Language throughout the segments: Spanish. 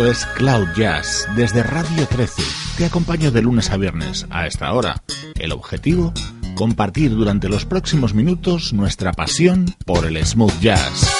Esto es Cloud Jazz desde Radio 13. Te acompaño de lunes a viernes a esta hora. El objetivo, compartir durante los próximos minutos nuestra pasión por el smooth jazz.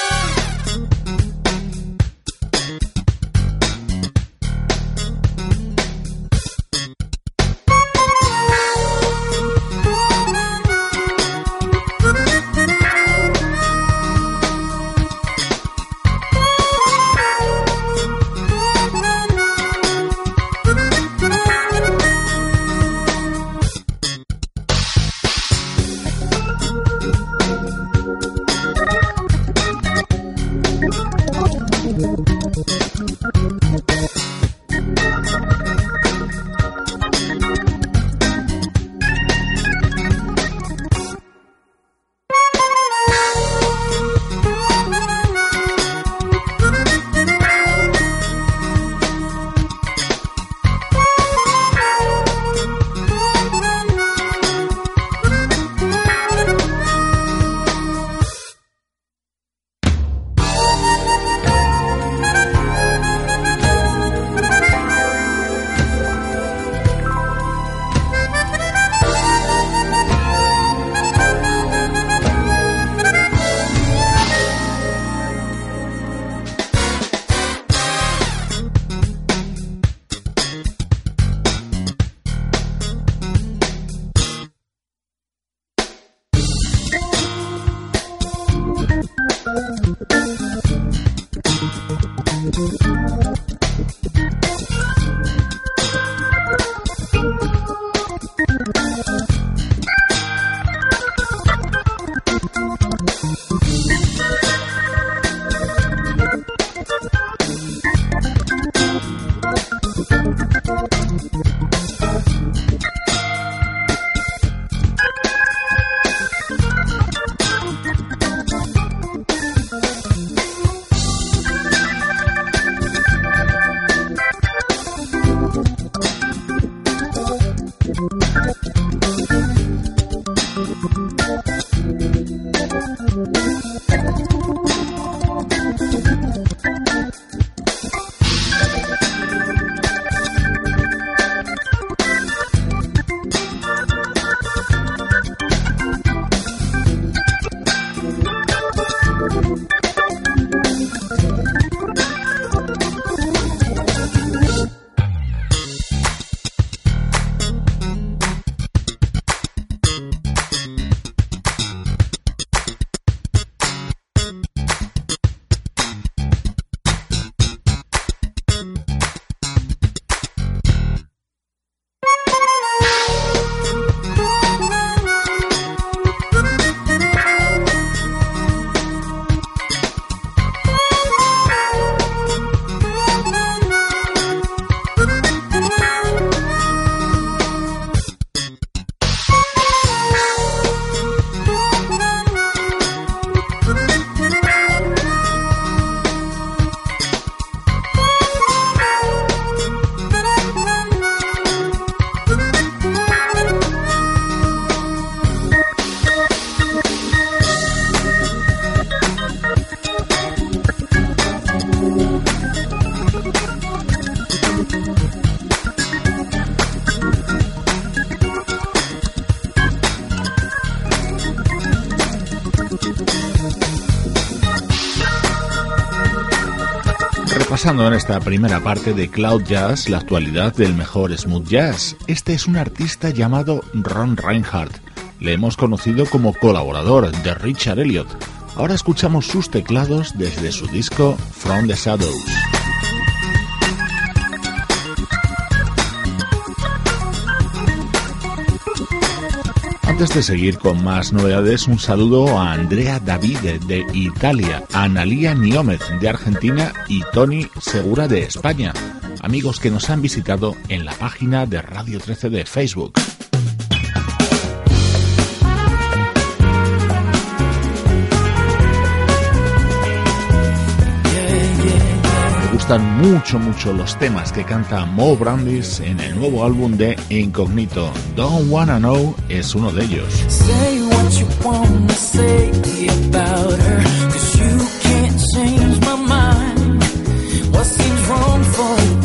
Repasando en esta primera parte de Cloud Jazz la actualidad del mejor smooth jazz, este es un artista llamado Ron Reinhardt. Le hemos conocido como colaborador de Richard Elliot. Ahora escuchamos sus teclados desde su disco From the Shadows. Antes de seguir con más novedades, un saludo a Andrea Davide de Italia, a Analia Niómez de Argentina y Tony Segura de España, amigos que nos han visitado en la página de Radio 13 de Facebook. Gustan mucho, mucho los temas que canta Mo Brandis en el nuevo álbum de Incognito. Don't Wanna Know es uno de ellos. Say what you wanna say about her, cause you can't change my mind. What seems wrong for you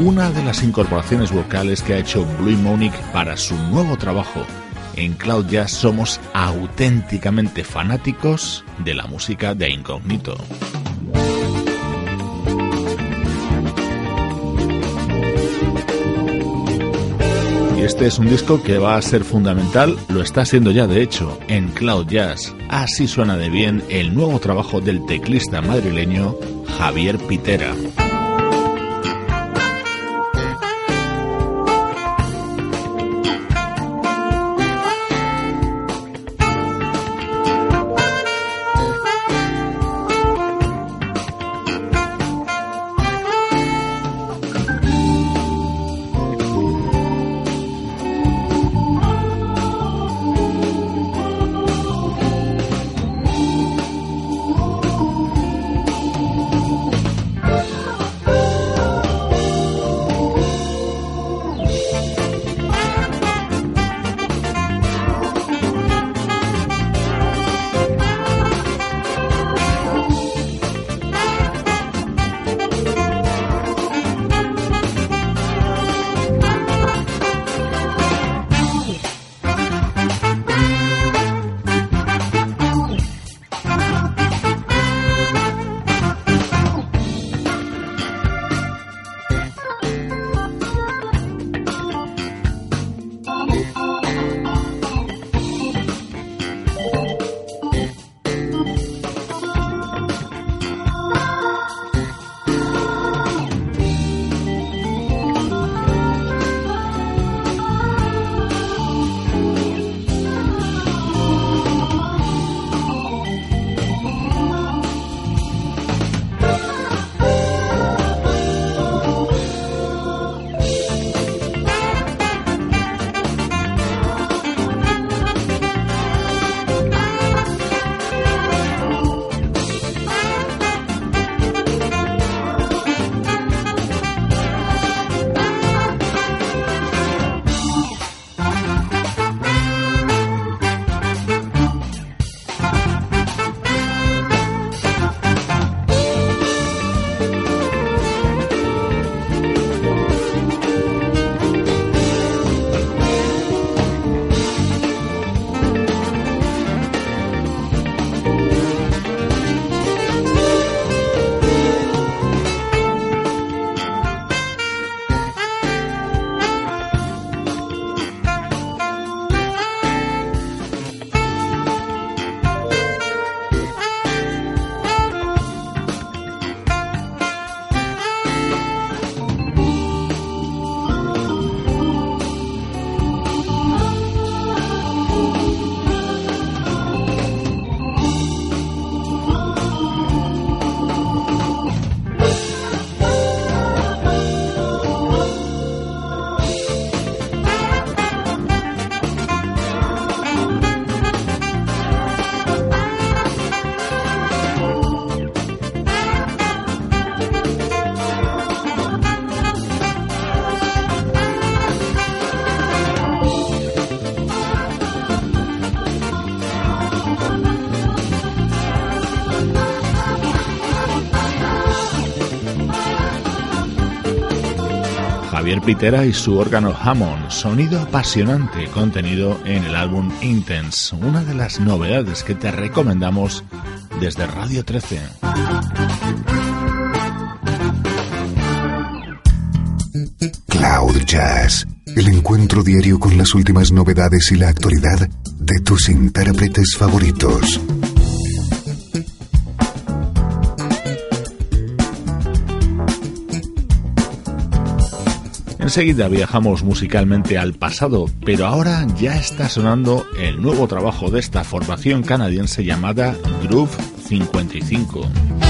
una de las incorporaciones vocales que ha hecho Blue Monic para su nuevo trabajo. En Cloud Jazz somos auténticamente fanáticos de la música de Incognito. Y este es un disco que va a ser fundamental, lo está siendo ya de hecho, en Cloud Jazz. Así suena de bien el nuevo trabajo del teclista madrileño Javier Pitera. Y su órgano Hammond, sonido apasionante contenido en el álbum Intense, una de las novedades que te recomendamos desde Radio 13. Cloud Jazz, el encuentro diario con las últimas novedades y la actualidad de tus intérpretes favoritos. Enseguida viajamos musicalmente al pasado, pero ahora ya está sonando el nuevo trabajo de esta formación canadiense llamada Groove 55.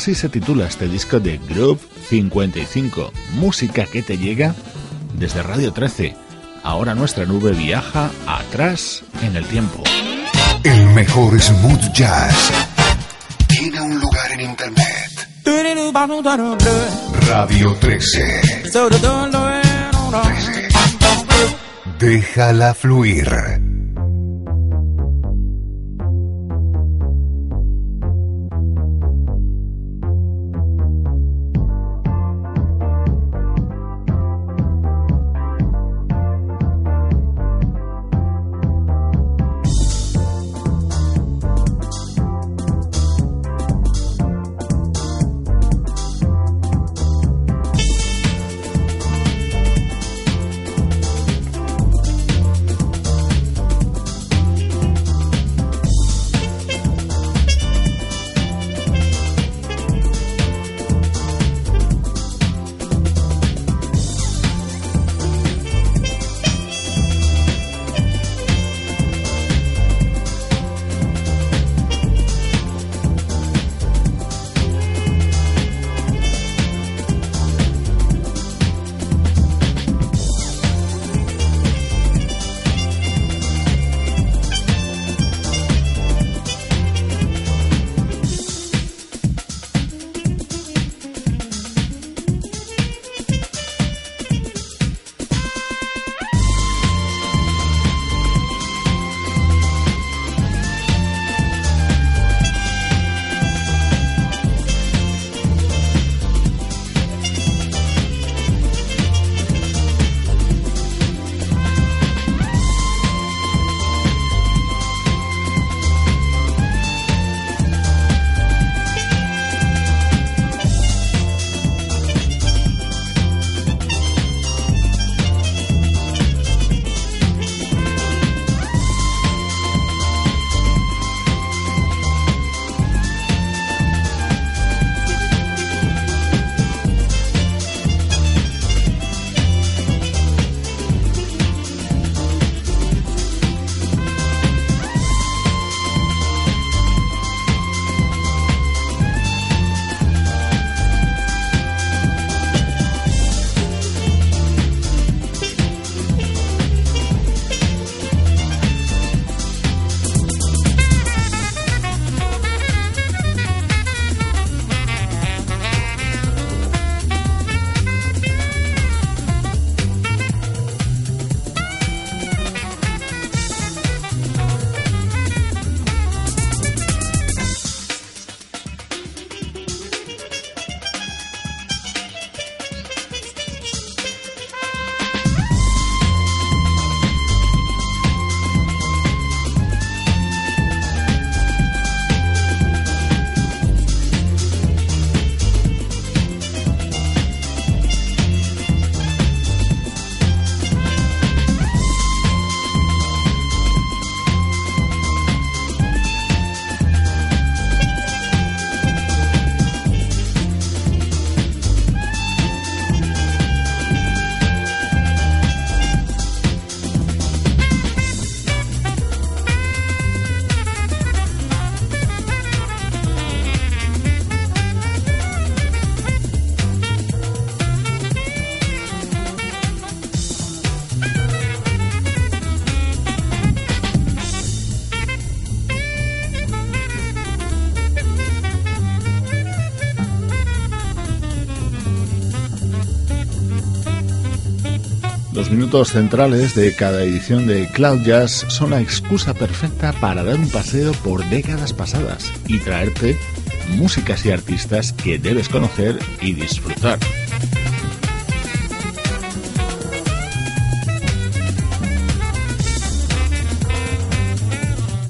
Así se titula este disco de Groove 55, música que te llega desde Radio 13. Ahora nuestra nube viaja atrás en el tiempo. El mejor smooth jazz tiene un lugar en internet. Radio 13. Déjala fluir. minutos centrales de cada edición de Cloud Jazz son la excusa perfecta para dar un paseo por décadas pasadas y traerte músicas y artistas que debes conocer y disfrutar.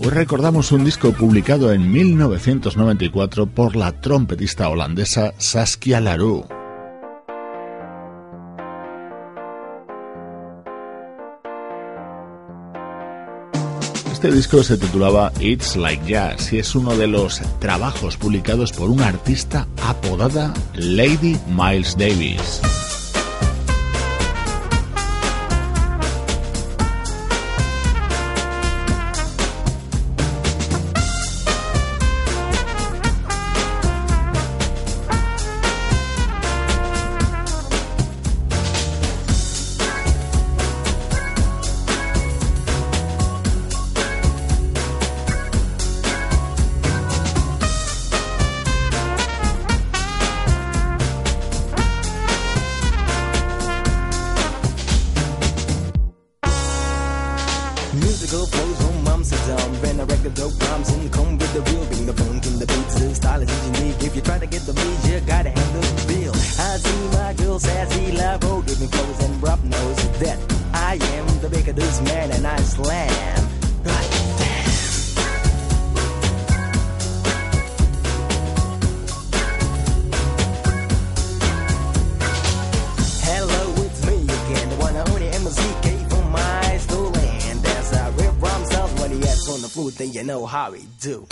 Hoy recordamos un disco publicado en 1994 por la trompetista holandesa Saskia Larue. Este disco se titulaba It's Like Jazz y es uno de los trabajos publicados por una artista apodada Lady Miles Davis. that I am the baker's man and I slam. God damn. Hello, it's me again, from my a rhymes on the then you know how we do.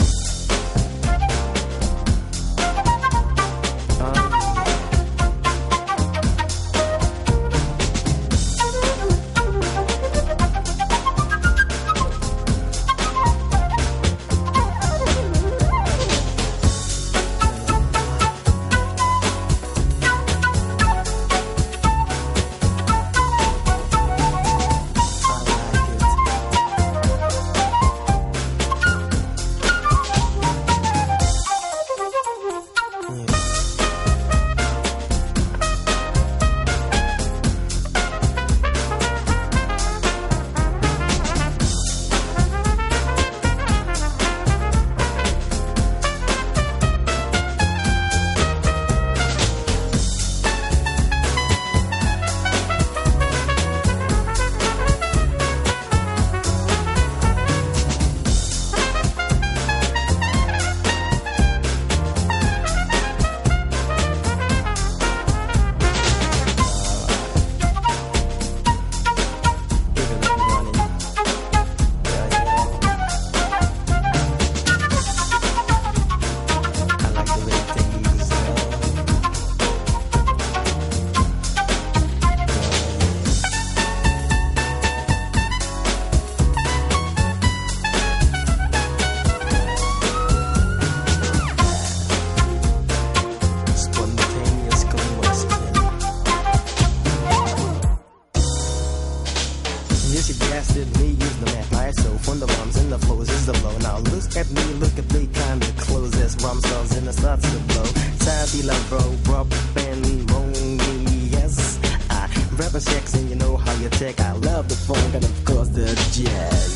at me, look at me, kinda close as rum songs and it starts to blow. Savvy like bro, rob and lonely, yes. I rap and checks and you know how you take. I love the funk and of course the jazz.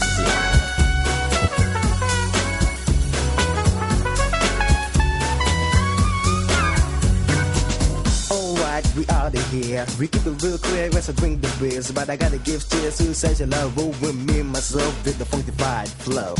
Alright, we out of here. We keep it real clear as I drink the beers. But I gotta give cheers to such a love over me, myself with the funkified flow.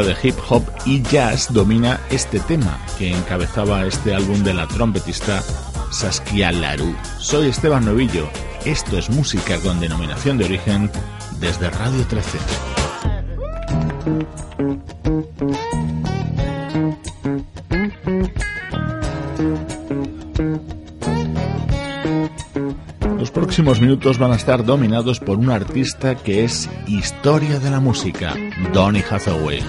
De hip hop y jazz domina este tema que encabezaba este álbum de la trompetista Saskia Larue. Soy Esteban Novillo, esto es música con denominación de origen desde Radio 13. Próximos minutos van a estar dominados por un artista que es historia de la música, Donny Hathaway.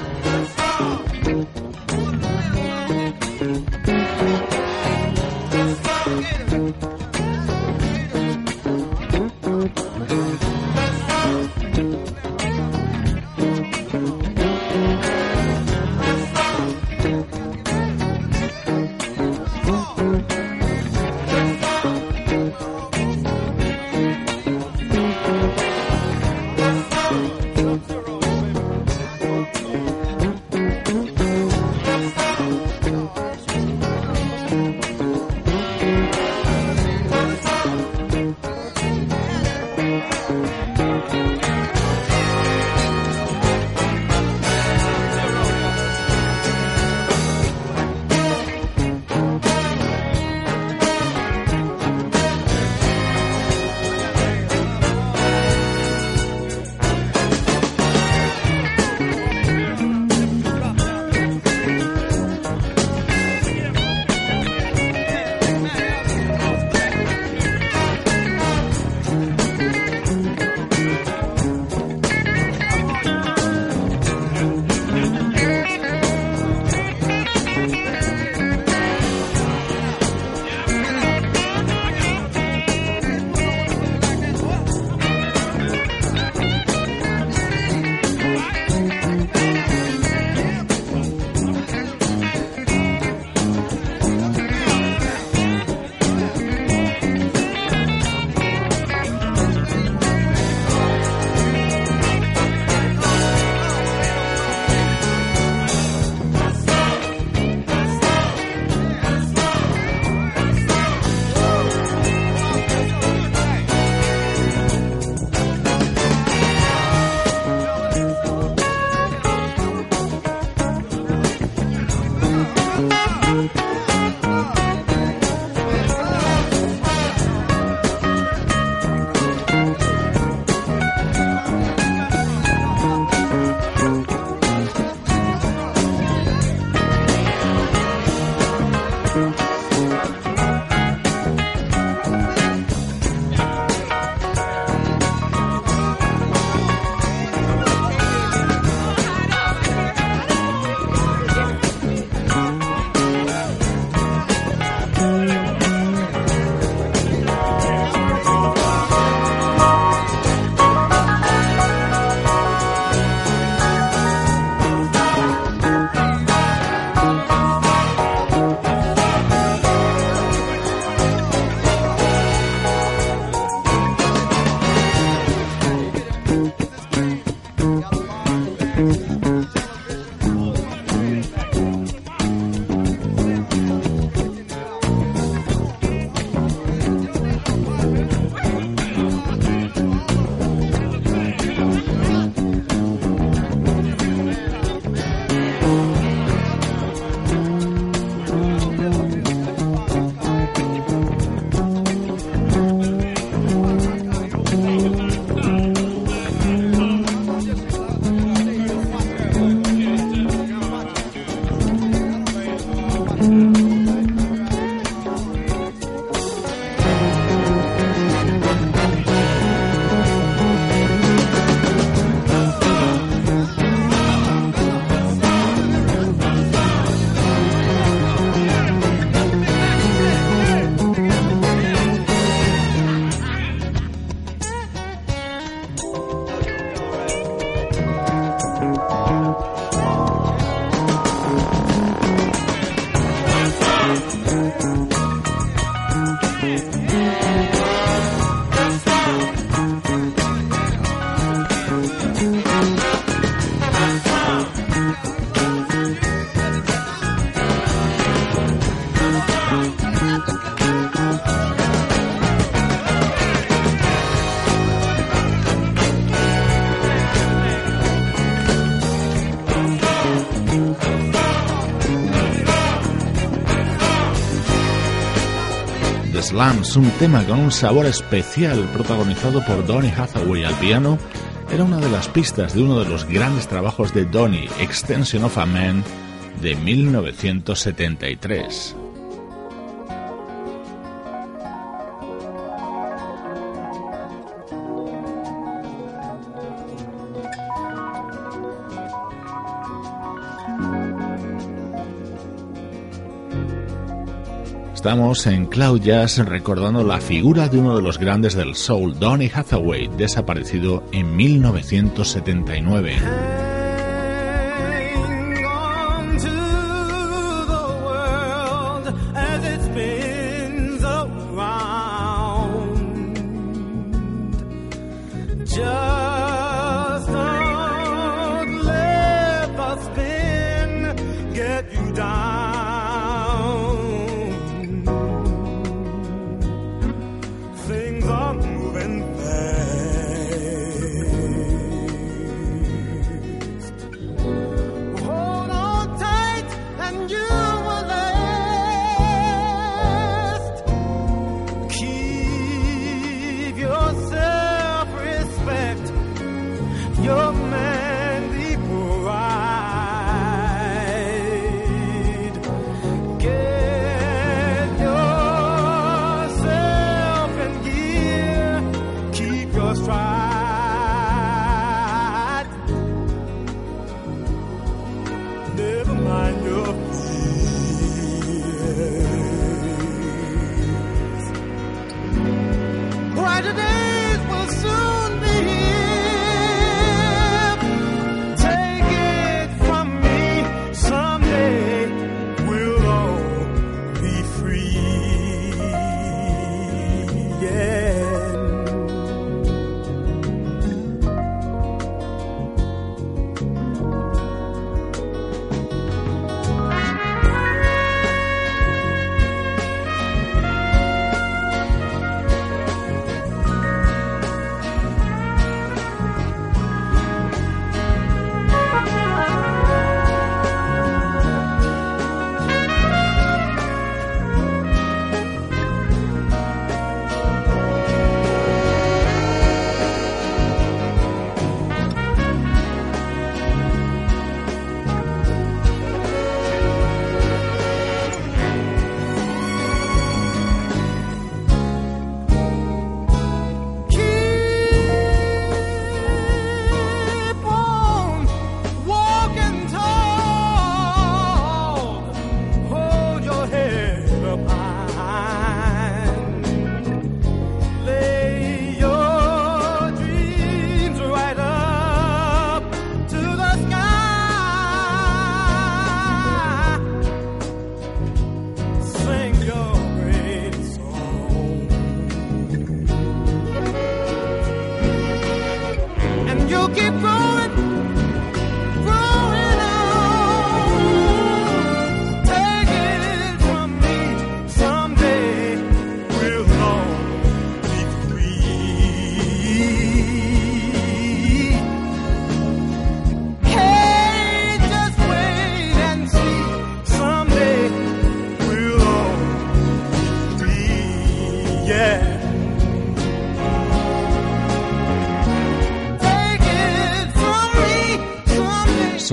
Slams, un tema con un sabor especial protagonizado por Donny Hathaway al piano, era una de las pistas de uno de los grandes trabajos de Donny, Extension of a Man, de 1973. Estamos en Cloud Jazz recordando la figura de uno de los grandes del soul, Donny Hathaway, desaparecido en 1979.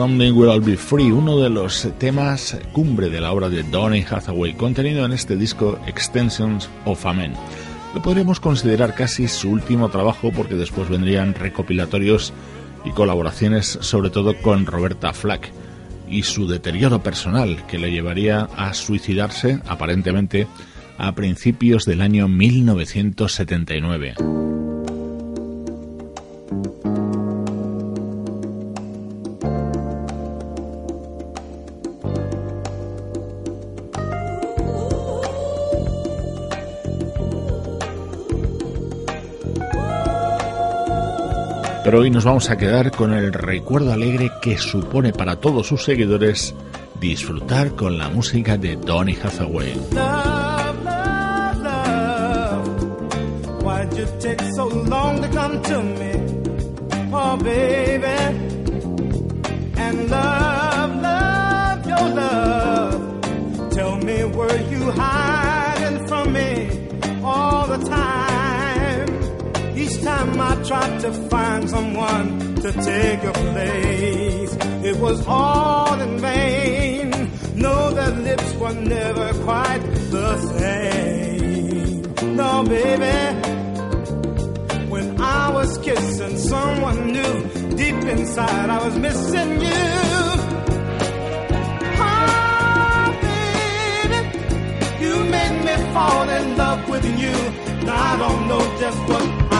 Something Will Be Free, uno de los temas cumbre de la obra de Donny Hathaway, contenido en este disco Extensions of Amen. Lo podríamos considerar casi su último trabajo porque después vendrían recopilatorios y colaboraciones sobre todo con Roberta Flack y su deterioro personal que le llevaría a suicidarse aparentemente a principios del año 1979. Pero hoy nos vamos a quedar con el recuerdo alegre que supone para todos sus seguidores disfrutar con la música de Donny Hathaway. Love, tried to find someone to take your place. It was all in vain. No, their lips were never quite the same. No, baby. When I was kissing someone new, deep inside I was missing you. Ah, baby, you made me fall in love with you. I don't know just what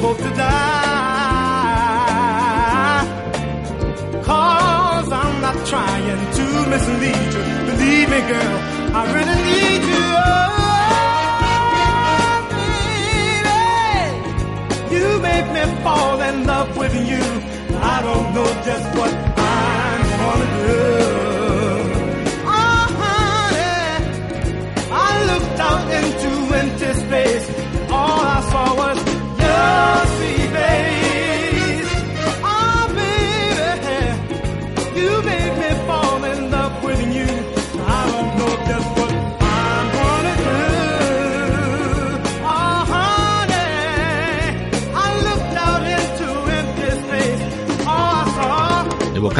hope to die. Cause I'm not trying to mislead you. Believe me, girl, I really need you. Oh, baby, you make me fall in love with you. I don't know just what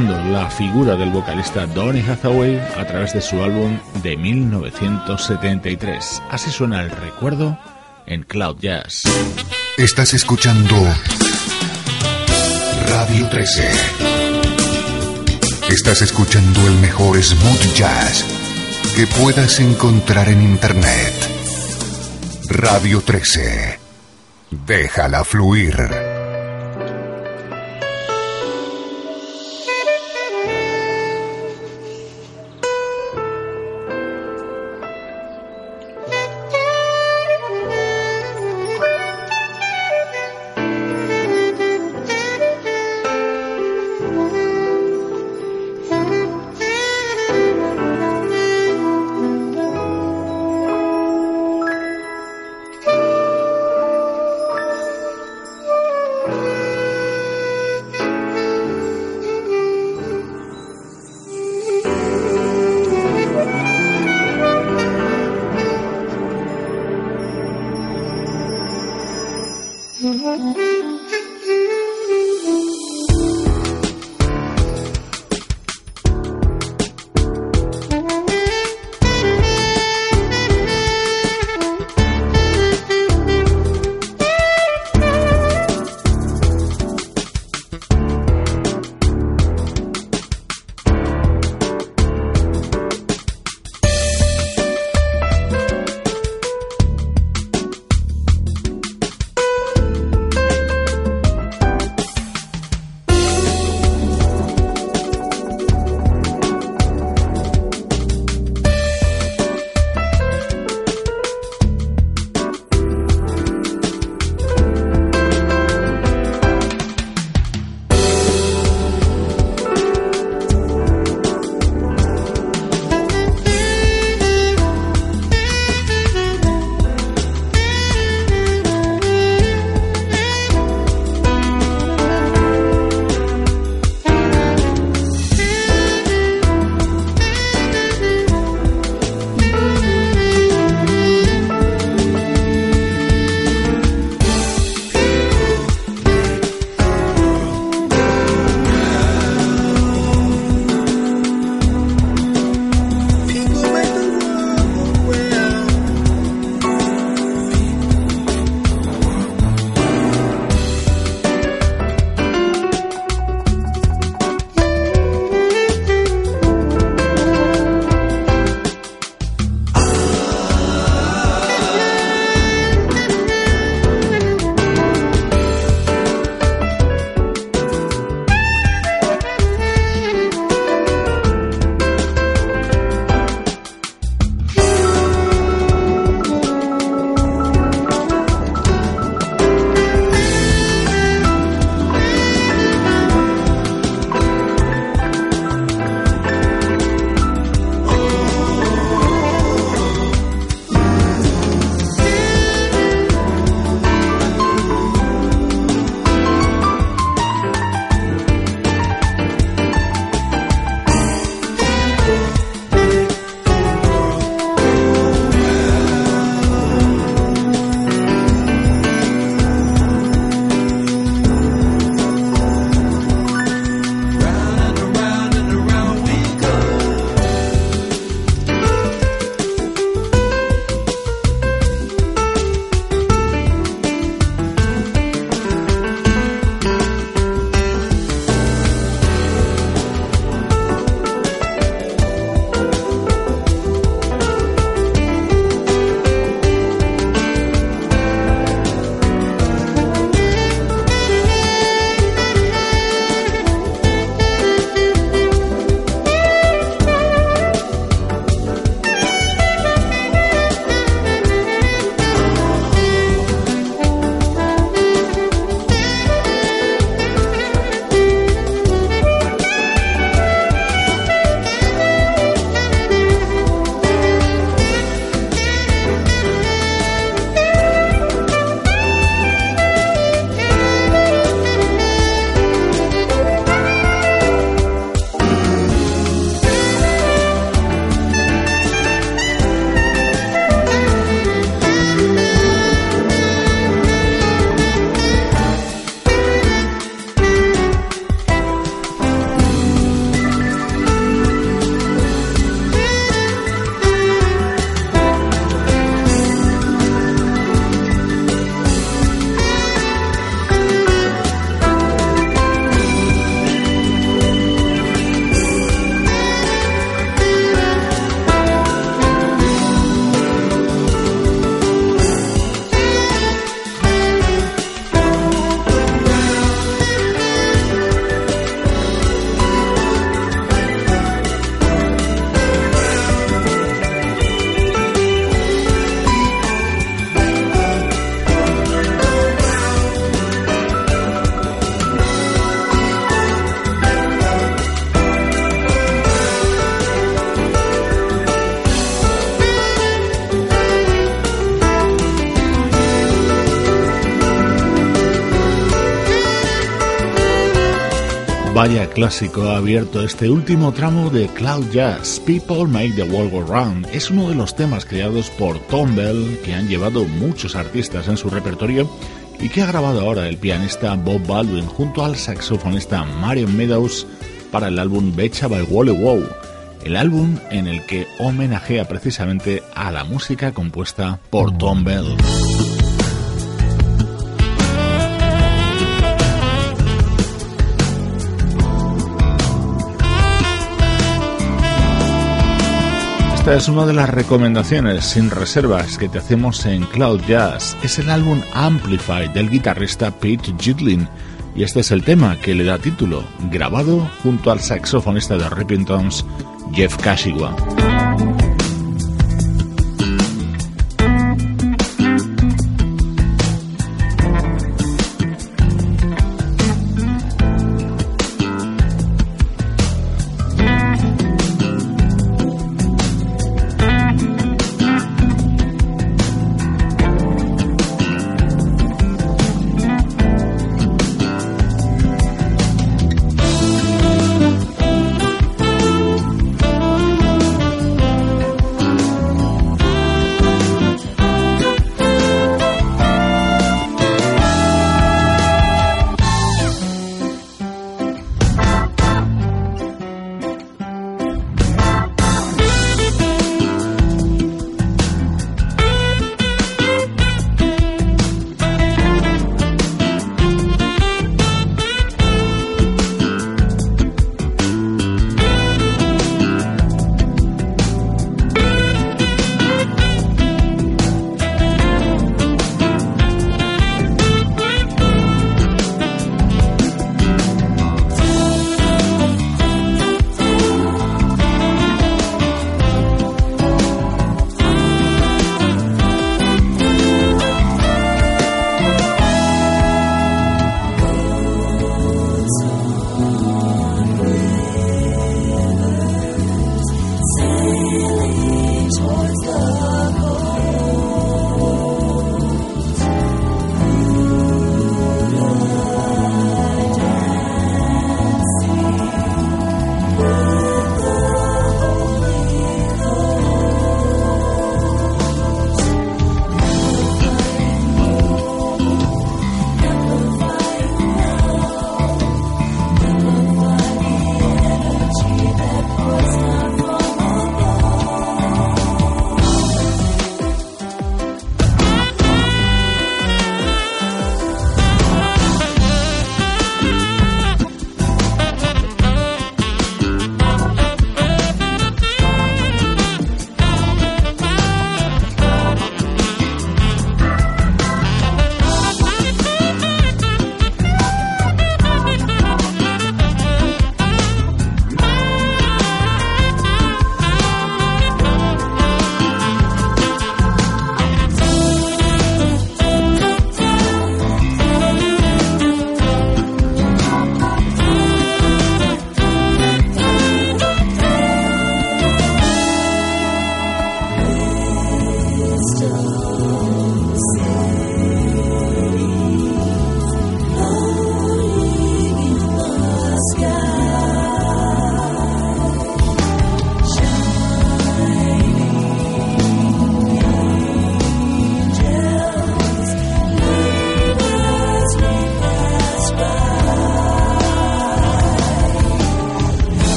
la figura del vocalista Donny Hathaway a través de su álbum de 1973. Así suena el recuerdo en Cloud Jazz. Estás escuchando Radio 13. Estás escuchando el mejor smooth jazz que puedas encontrar en Internet. Radio 13. Déjala fluir. Vaya clásico ha abierto este último tramo de Cloud Jazz, People Make the World Go Round. Es uno de los temas creados por Tom Bell que han llevado muchos artistas en su repertorio y que ha grabado ahora el pianista Bob Baldwin junto al saxofonista Marion Meadows para el álbum Becha by Wally Wow, el álbum en el que homenajea precisamente a la música compuesta por Tom Bell. Esta es una de las recomendaciones sin reservas que te hacemos en Cloud Jazz. Es el álbum Amplify del guitarrista Pete Gitlin y este es el tema que le da título, grabado junto al saxofonista de Tones Jeff Kashiwa.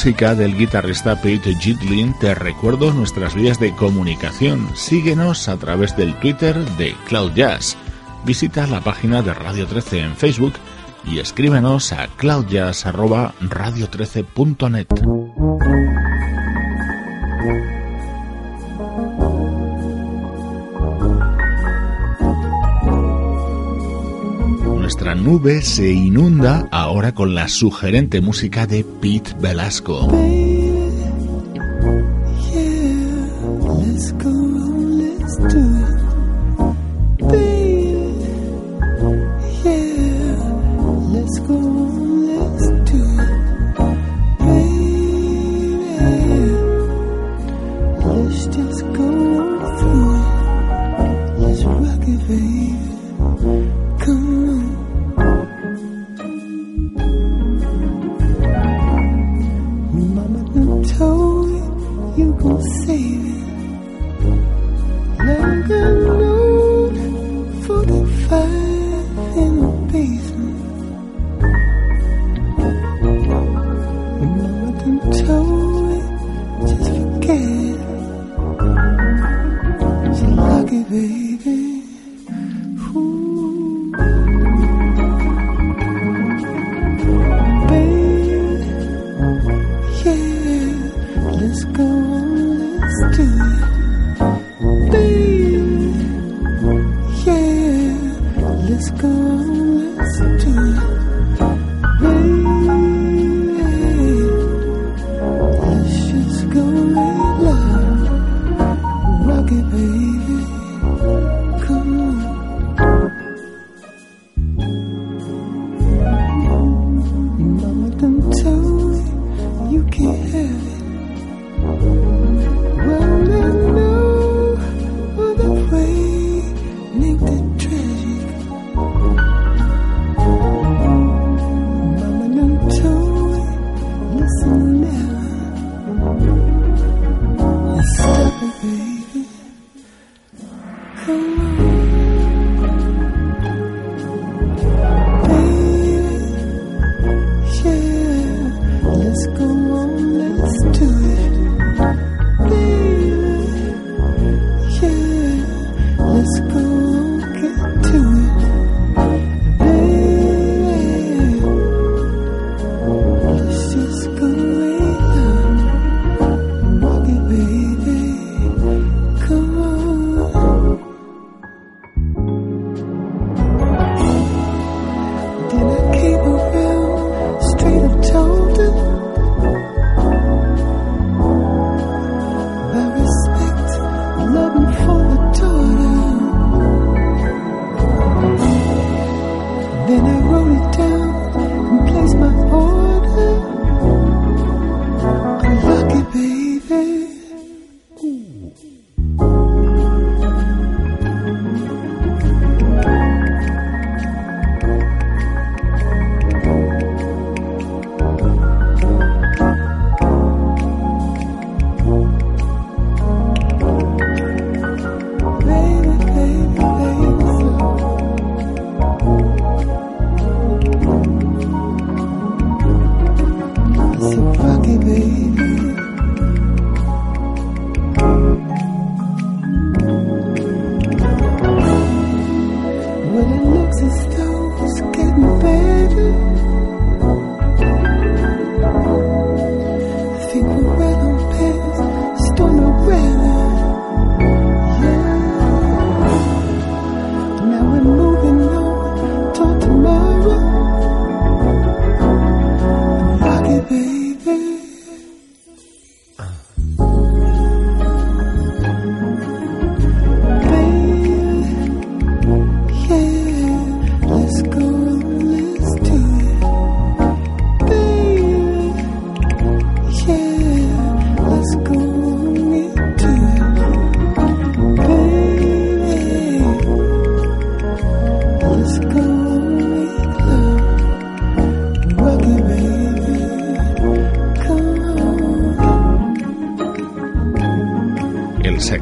Música del guitarrista Pete Gitlin, te recuerdo nuestras vías de comunicación. Síguenos a través del Twitter de Cloud Jazz. Visita la página de Radio 13 en Facebook y escríbenos a cloudjazz.radio13.net. nube se inunda ahora con la sugerente música de Pete Velasco.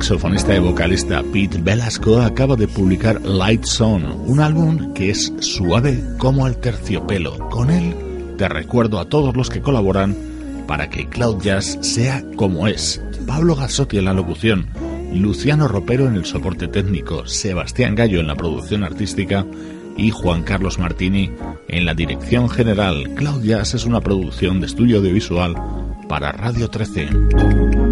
Saxofonista y vocalista Pete Velasco acaba de publicar Light Zone, un álbum que es suave como el terciopelo. Con él te recuerdo a todos los que colaboran para que Cloud Jazz sea como es. Pablo Gazzotti en la locución, Luciano Ropero en el soporte técnico, Sebastián Gallo en la producción artística y Juan Carlos Martini en la dirección general. Cloud Jazz es una producción de estudio audiovisual para Radio 13.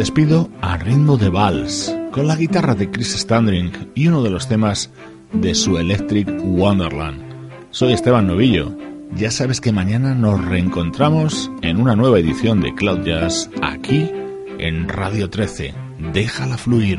Despido a ritmo de vals, con la guitarra de Chris Standring y uno de los temas de su Electric Wonderland. Soy Esteban Novillo. Ya sabes que mañana nos reencontramos en una nueva edición de Cloud Jazz aquí en Radio 13. Déjala fluir.